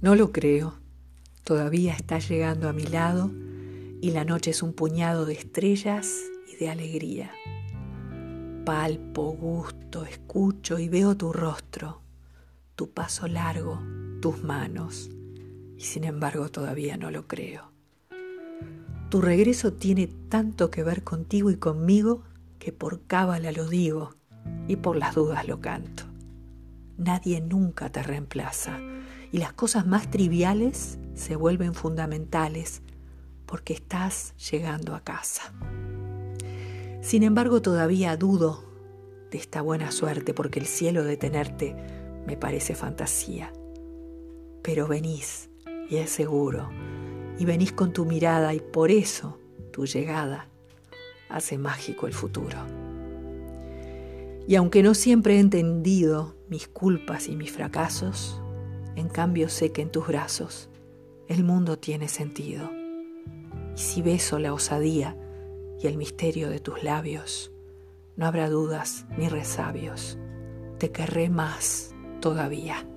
No lo creo. Todavía estás llegando a mi lado y la noche es un puñado de estrellas y de alegría. Palpo, gusto, escucho y veo tu rostro, tu paso largo, tus manos, y sin embargo todavía no lo creo. Tu regreso tiene tanto que ver contigo y conmigo que por cábala lo digo y por las dudas lo canto. Nadie nunca te reemplaza y las cosas más triviales se vuelven fundamentales porque estás llegando a casa. Sin embargo, todavía dudo de esta buena suerte porque el cielo de tenerte me parece fantasía. Pero venís, y es seguro, y venís con tu mirada y por eso tu llegada hace mágico el futuro. Y aunque no siempre he entendido mis culpas y mis fracasos, en cambio sé que en tus brazos el mundo tiene sentido. Y si beso la osadía y el misterio de tus labios, no habrá dudas ni resabios. Te querré más todavía.